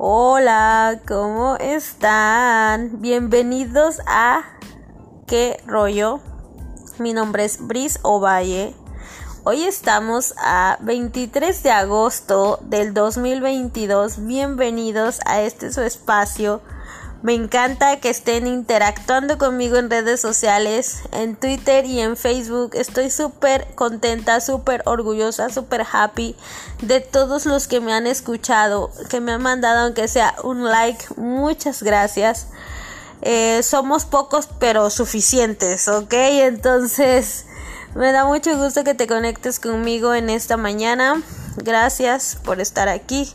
Hola, ¿cómo están? Bienvenidos a ¿Qué rollo? Mi nombre es Bris Ovalle. Hoy estamos a 23 de agosto del 2022. Bienvenidos a este su espacio me encanta que estén interactuando conmigo en redes sociales, en Twitter y en Facebook. Estoy súper contenta, súper orgullosa, súper happy de todos los que me han escuchado, que me han mandado aunque sea un like. Muchas gracias. Eh, somos pocos pero suficientes, ¿ok? Entonces me da mucho gusto que te conectes conmigo en esta mañana. Gracias por estar aquí.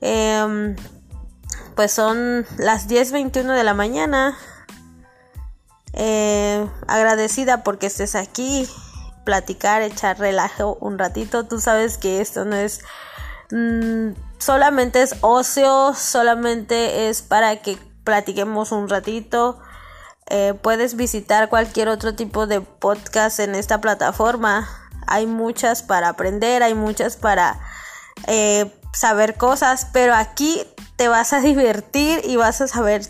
Eh, pues son las 10.21 de la mañana. Eh, agradecida porque estés aquí, platicar, echar relajo un ratito. Tú sabes que esto no es mm, solamente es ocio, solamente es para que platiquemos un ratito. Eh, puedes visitar cualquier otro tipo de podcast en esta plataforma. Hay muchas para aprender, hay muchas para eh, saber cosas, pero aquí te vas a divertir y vas a saber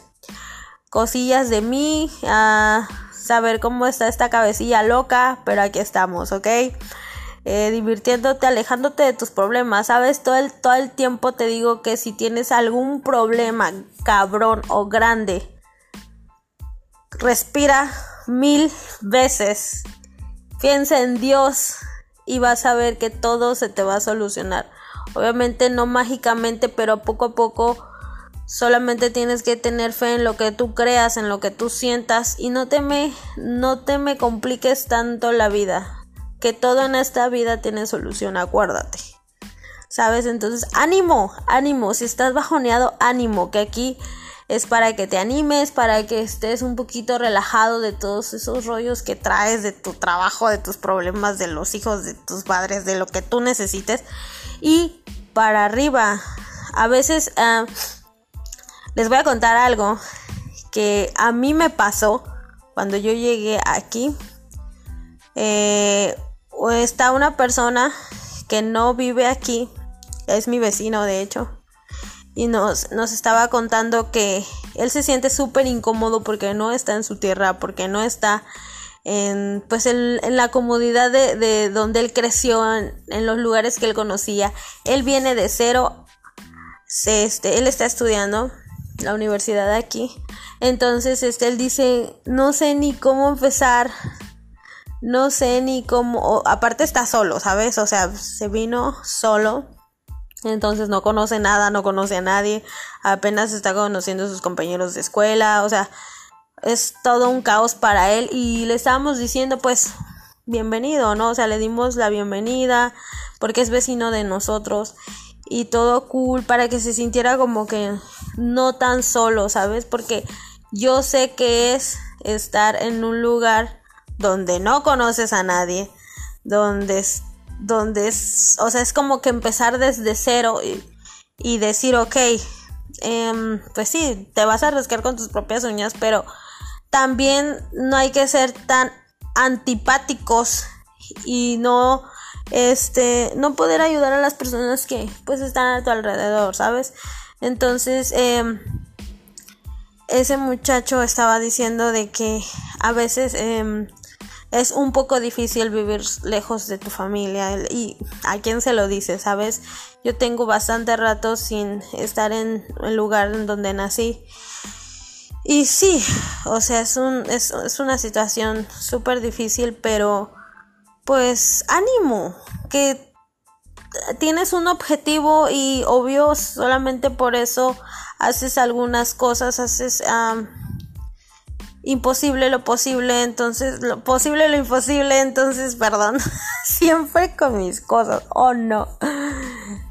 cosillas de mí, a saber cómo está esta cabecilla loca, pero aquí estamos, ¿ok? Eh, divirtiéndote, alejándote de tus problemas, ¿sabes? Todo el, todo el tiempo te digo que si tienes algún problema cabrón o grande, respira mil veces, piensa en Dios y vas a ver que todo se te va a solucionar. Obviamente no mágicamente, pero poco a poco solamente tienes que tener fe en lo que tú creas, en lo que tú sientas y no te me, no te me compliques tanto la vida. Que todo en esta vida tiene solución, acuérdate. ¿Sabes? Entonces, ánimo, ánimo. Si estás bajoneado, ánimo. Que aquí es para que te animes, para que estés un poquito relajado de todos esos rollos que traes de tu trabajo, de tus problemas, de los hijos, de tus padres, de lo que tú necesites y para arriba. A veces ah, les voy a contar algo que a mí me pasó cuando yo llegué aquí. Eh, está una persona que no vive aquí, es mi vecino de hecho, y nos, nos estaba contando que él se siente súper incómodo porque no está en su tierra, porque no está en pues en, la comodidad de, donde él creció, en, los lugares que él conocía. Él viene de cero, este, él está estudiando la universidad aquí. Entonces, este, él dice, no sé ni cómo empezar, no sé ni cómo, aparte está solo, ¿sabes? O sea, se vino solo. Entonces no conoce nada, no conoce a nadie, apenas está conociendo a sus compañeros de escuela, o sea, es todo un caos para él y le estábamos diciendo pues bienvenido, ¿no? O sea, le dimos la bienvenida porque es vecino de nosotros y todo cool para que se sintiera como que no tan solo, ¿sabes? Porque yo sé que es estar en un lugar donde no conoces a nadie, donde es, donde es, o sea, es como que empezar desde cero y, y decir, ok, em, pues sí, te vas a arriesgar con tus propias uñas, pero también no hay que ser tan antipáticos y no este no poder ayudar a las personas que pues están a tu alrededor sabes entonces em, ese muchacho estaba diciendo de que a veces em, es un poco difícil vivir lejos de tu familia y a quién se lo dice sabes yo tengo bastante rato sin estar en el lugar en donde nací y sí, o sea, es, un, es, es una situación súper difícil, pero pues ánimo, que tienes un objetivo y obvio solamente por eso haces algunas cosas, haces imposible lo posible, entonces lo posible lo imposible, entonces perdón, siempre con mis cosas, oh no.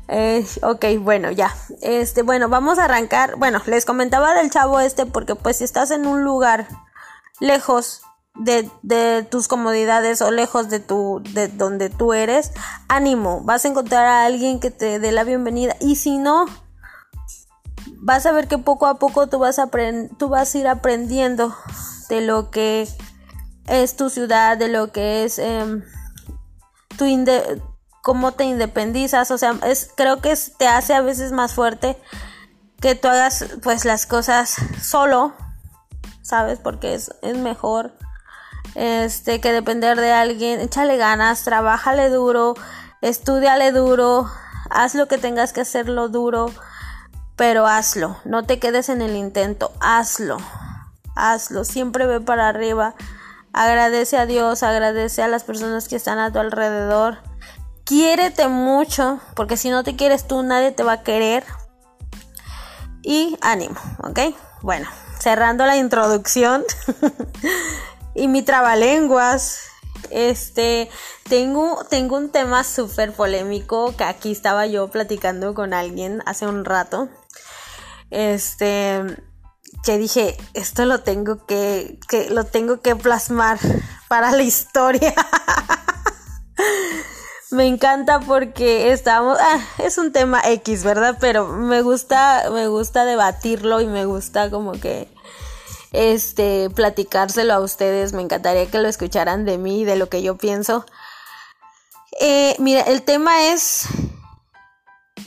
Eh, ok, bueno, ya. Este, bueno, vamos a arrancar. Bueno, les comentaba del chavo este porque pues si estás en un lugar lejos de, de, tus comodidades o lejos de tu de donde tú eres, ánimo, vas a encontrar a alguien que te dé la bienvenida y si no vas a ver que poco a poco tú vas a tú vas a ir aprendiendo de lo que es tu ciudad, de lo que es em, tu, cómo te independizas, o sea, es, creo que te hace a veces más fuerte que tú hagas pues las cosas solo, ¿sabes? Porque es, es mejor este que depender de alguien. Échale ganas, trabájale duro, estudiale duro, haz lo que tengas que hacerlo duro, pero hazlo, no te quedes en el intento, hazlo, hazlo, siempre ve para arriba, agradece a Dios, agradece a las personas que están a tu alrededor, quiérete mucho, porque si no te quieres tú, nadie te va a querer, y ánimo, ¿ok? Bueno, cerrando la introducción y mi trabalenguas, este, tengo, tengo un tema súper polémico que aquí estaba yo platicando con alguien hace un rato. Este, que dije, esto lo tengo que, que lo tengo que plasmar para la historia. me encanta porque estamos, ah, es un tema X, ¿verdad? Pero me gusta, me gusta debatirlo y me gusta como que, este, platicárselo a ustedes. Me encantaría que lo escucharan de mí, de lo que yo pienso. Eh, mira, el tema es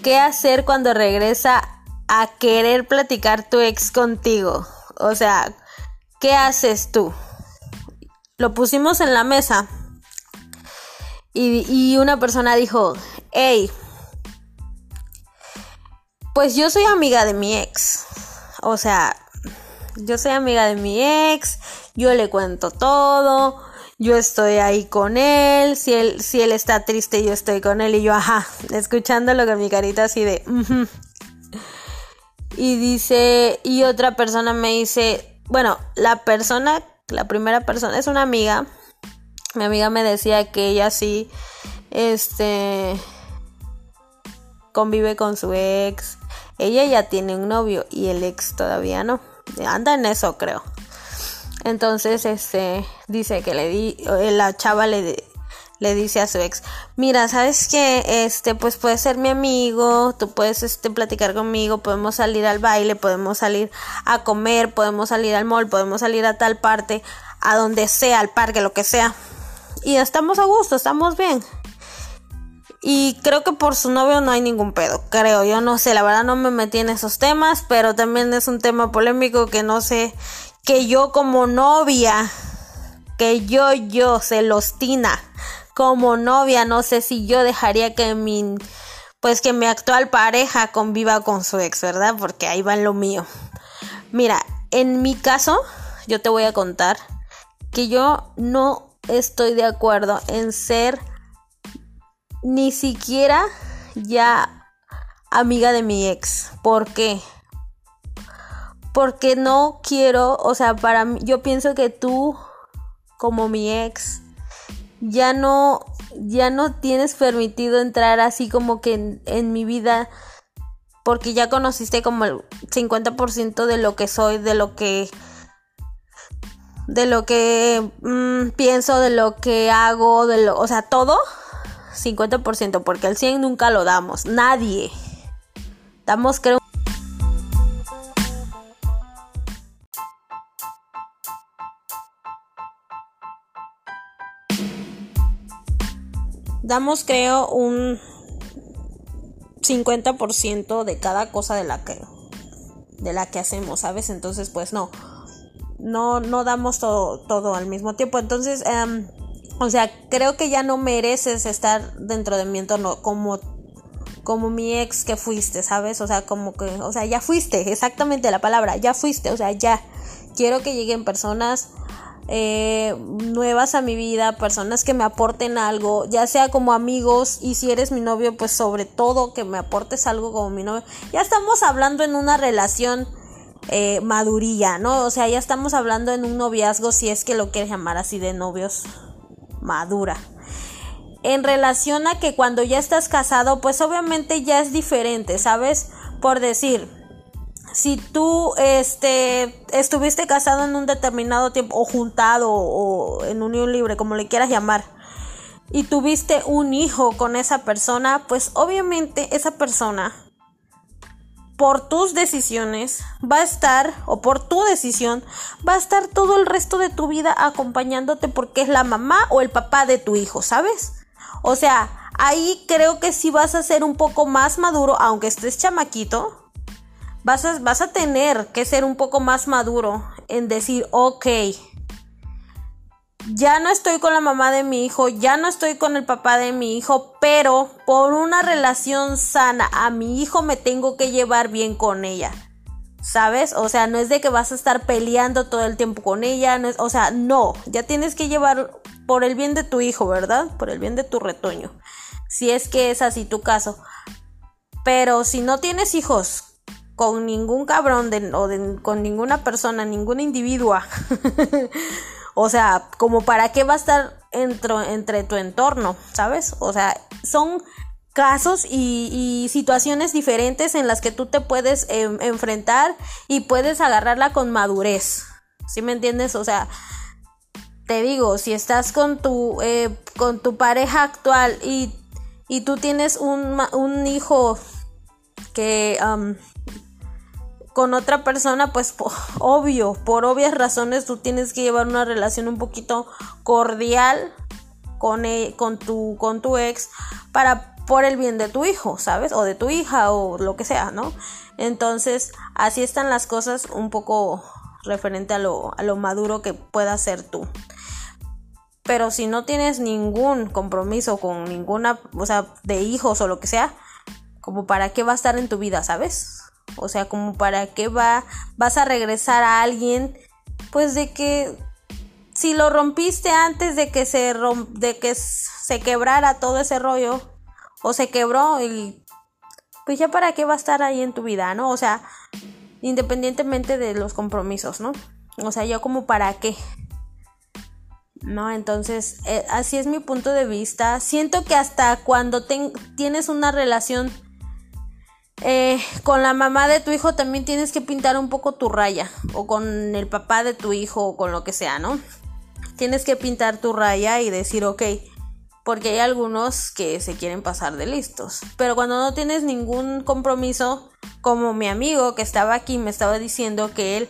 qué hacer cuando regresa a querer platicar tu ex contigo. O sea, ¿qué haces tú? Lo pusimos en la mesa y, una persona dijo, hey, pues yo soy amiga de mi ex. O sea, yo soy amiga de mi ex, yo le cuento todo, yo estoy ahí con él, si él, si él está triste yo estoy con él y yo, ajá, escuchándolo con mi carita así de... Y dice, y otra persona me dice, bueno, la persona, la primera persona es una amiga mi amiga me decía que ella sí, este, convive con su ex. Ella ya tiene un novio y el ex todavía no. Anda en eso, creo. Entonces, este, dice que le di, la chava le, le dice a su ex, mira, sabes que, este, pues puedes ser mi amigo, tú puedes, este, platicar conmigo, podemos salir al baile, podemos salir a comer, podemos salir al mall, podemos salir a tal parte, a donde sea, al parque, lo que sea y estamos a gusto, estamos bien. Y creo que por su novio no hay ningún pedo, creo, yo no sé, la verdad no me metí en esos temas, pero también es un tema polémico que no sé, que yo como novia, que yo, yo, celostina, como novia, no sé si yo dejaría que mi, pues que mi actual pareja conviva con su ex, ¿verdad? Porque ahí va en lo mío. Mira, en mi caso, yo te voy a contar que yo no estoy de acuerdo en ser ni siquiera ya amiga de mi ex. ¿Por qué? Porque no quiero, o sea, para mí, yo pienso que tú, como mi ex, ya no, ya no tienes permitido entrar así como que en, en mi vida, porque ya conociste como el 50% de lo que soy, de lo que de lo que mm, pienso, de lo que hago, de lo, o sea, todo 50%, porque el 100 nunca lo damos, nadie. Damos creo Damos creo un 50% de cada cosa de la que de la que hacemos, ¿sabes? Entonces, pues no no, no damos todo, todo al mismo tiempo. Entonces, em, o sea, creo que ya no mereces estar dentro de mi entorno como, como mi ex que fuiste, ¿sabes? O sea, como que, o sea, ya fuiste, exactamente la palabra, ya fuiste, o sea, ya. Quiero que lleguen personas eh, nuevas a mi vida, personas que me aporten algo, ya sea como amigos y si eres mi novio, pues sobre todo que me aportes algo como mi novio. Ya estamos hablando en una relación eh, madurilla, ¿no? O sea, ya estamos hablando en un noviazgo, si es que lo quieres llamar así de novios, madura. En relación a que cuando ya estás casado, pues obviamente ya es diferente, ¿sabes? Por decir, si tú este estuviste casado en un determinado tiempo o juntado o en unión libre, como le quieras llamar, y tuviste un hijo con esa persona, pues obviamente esa persona por tus decisiones va a estar, o por tu decisión, va a estar todo el resto de tu vida acompañándote porque es la mamá o el papá de tu hijo, ¿sabes? O sea, ahí creo que sí vas a ser un poco más maduro, aunque estés chamaquito, vas a, vas a tener que ser un poco más maduro en decir, ok, ya no estoy con la mamá de mi hijo, ya no estoy con el papá de mi hijo, pero por una relación sana a mi hijo me tengo que llevar bien con ella. ¿Sabes? O sea, no es de que vas a estar peleando todo el tiempo con ella, no es, o sea, no, ya tienes que llevar por el bien de tu hijo, ¿verdad? Por el bien de tu retoño. Si es que es así tu caso. Pero si no tienes hijos con ningún cabrón de, o con ninguna persona, ninguna individua, o sea, como para qué va a estar entre tu entorno, ¿sabes? O sea, son casos y, situaciones diferentes en las que tú te puedes em, enfrentar y puedes agarrarla con madurez. ¿Sí me entiendes? O sea, te digo, si estás con tu, eh, con tu pareja actual y, y tú tienes un, un hijo que con otra persona, pues obvio, por obvias razones tú tienes que llevar una relación un poquito cordial con, e, con, tu, con tu ex para por el bien de tu hijo, ¿sabes? O de tu hija o lo que sea, ¿no? Entonces, así están las cosas un poco referente a lo, a lo maduro que puedas ser tú. Pero si no tienes ningún compromiso con ninguna, o sea, de hijos o lo que sea, como para qué va a estar en tu vida, ¿sabes? O sea, como para qué va, vas a regresar a alguien, pues de que si lo rompiste antes de que se de que se quebrara todo ese rollo, o se quebró y pues ya para qué va a estar ahí en tu vida, ¿no? O sea, independientemente de los compromisos, ¿no? O sea, yo como para qué. ¿No? Entonces, eh, así es mi punto de vista. Siento que hasta cuando tienes una relación eh, con la mamá de tu hijo también tienes que pintar un poco tu raya. O con el papá de tu hijo o con lo que sea, ¿no? Tienes que pintar tu raya y decir, ok, porque hay algunos que se quieren pasar de listos. Pero cuando no tienes ningún compromiso, como mi amigo que estaba aquí me estaba diciendo que él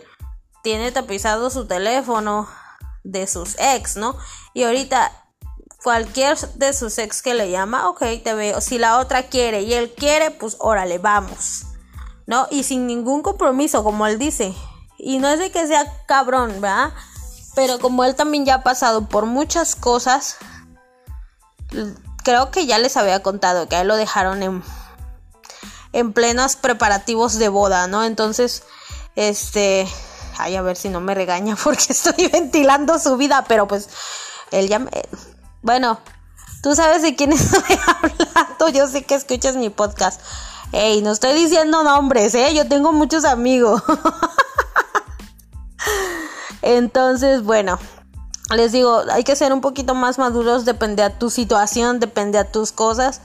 tiene tapizado su teléfono de sus ex, ¿no? Y ahorita cualquier de sus ex que le llama, ok, te veo. Si la otra quiere y él quiere, pues órale, vamos. ¿No? Y sin ningún compromiso, como él dice. Y no es de que sea cabrón, ¿verdad? Pero como él también ya ha pasado por muchas cosas, creo que ya les había contado que a él lo dejaron en, en plenos preparativos de boda, ¿no? Entonces, este, ay, a ver si no me regaña porque estoy ventilando su vida, pero pues él ya me... Bueno, tú sabes de quién estoy hablando, yo sé que escuchas mi podcast. Ey, no estoy diciendo nombres, ¿eh? Yo tengo muchos amigos. Entonces, bueno, les digo, hay que ser un poquito más maduros, depende a tu situación, depende a tus cosas.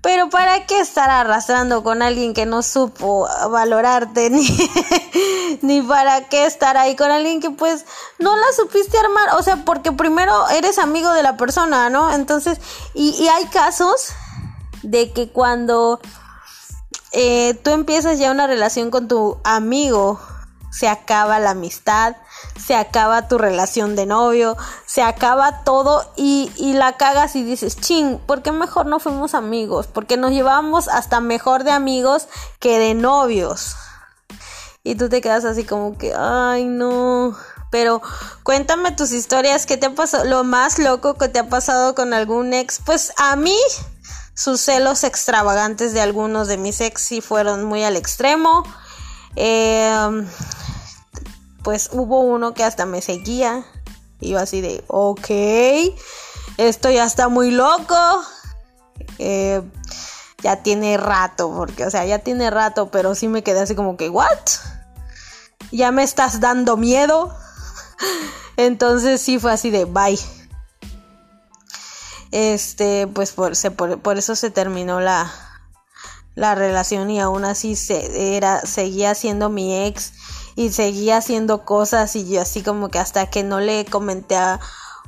Pero ¿para qué estar arrastrando con alguien que no supo valorarte? Ni, ni para qué estar ahí con alguien que pues no la supiste armar. O sea, porque primero eres amigo de la persona, ¿no? Entonces, y, y hay casos de que cuando eh, tú empiezas ya una relación con tu amigo, se acaba la amistad, se acaba tu relación de novio, se acaba todo y, y la cagas y dices, ching, ¿por qué mejor no fuimos amigos? Porque nos llevamos hasta mejor de amigos que de novios. Y tú te quedas así como que, ay no. Pero cuéntame tus historias, ¿qué te ha pasado? Lo más loco que te ha pasado con algún ex. Pues a mí, sus celos extravagantes de algunos de mis ex sí fueron muy al extremo. Eh, pues hubo uno que hasta me seguía. Y yo así de, ok, esto ya está muy loco. Eh, ya tiene rato, porque, o sea, ya tiene rato, pero sí me quedé así como que, ¿what? Ya me estás dando miedo. Entonces sí fue así de, bye. Este, pues por, por, eso se terminó la, la relación y aún así se, era, seguía siendo mi ex y seguía haciendo cosas y yo así como que hasta que no le comenté a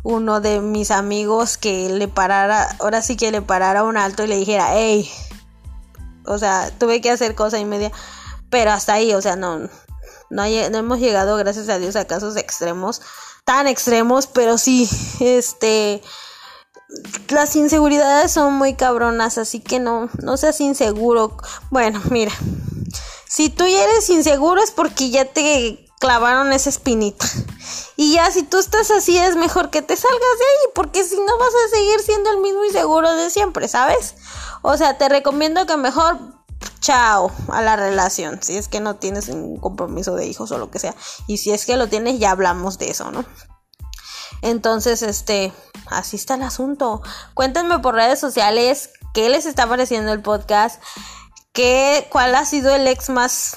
uno de mis amigos que le parara, ahora sí que le parara un alto y le dijera, hey, o sea, tuve que hacer cosa y media, pero hasta ahí, o sea, no, no, no hemos llegado, gracias a Dios, a casos extremos, tan extremos, pero sí, este, las inseguridades son muy cabronas, así que no, no seas inseguro. Bueno, mira, Si tú ya eres inseguro es porque ya te clavaron esa espinita. Y ya si tú estás así es mejor que te salgas de ahí, porque si no vas a seguir siendo el mismo inseguro de siempre, ¿sabes? O sea, te recomiendo que mejor chao a la relación, si es que no tienes un compromiso de hijos o lo que sea. Y si es que lo tienes, ya hablamos de eso, ¿no? Entonces, este, así está el asunto. Cuéntenme por redes sociales qué les está pareciendo el podcast, qué, cuál ha sido el ex más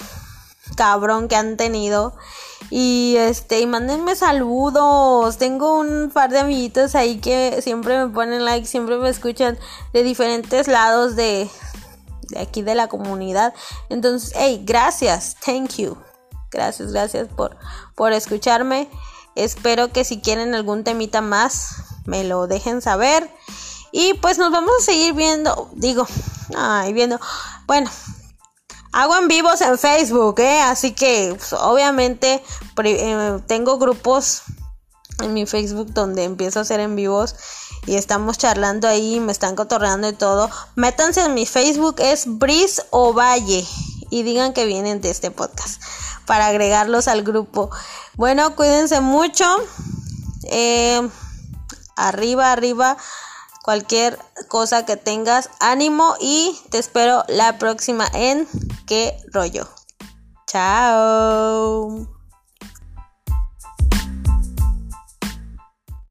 cabrón que han tenido. Y este, y mándenme saludos. Tengo un par de amiguitos ahí que siempre me ponen like, siempre me escuchan de diferentes lados de, de aquí de la comunidad. Entonces, hey, gracias, thank you. Gracias, gracias por, por escucharme. Espero que si quieren algún temita más, me lo dejen saber. Y pues nos vamos a seguir viendo, digo, ay, viendo. Bueno, hago en vivos en Facebook, ¿eh? Así que pues, obviamente eh, tengo grupos en mi Facebook donde empiezo a hacer en vivos y estamos charlando ahí, me están cotorreando y todo. Métanse en mi Facebook, es Bris o Valle y digan que vienen de este podcast para agregarlos al grupo. Bueno, cuídense mucho. Eh, arriba, arriba. Cualquier cosa que tengas, ánimo y te espero la próxima en qué rollo. Chao.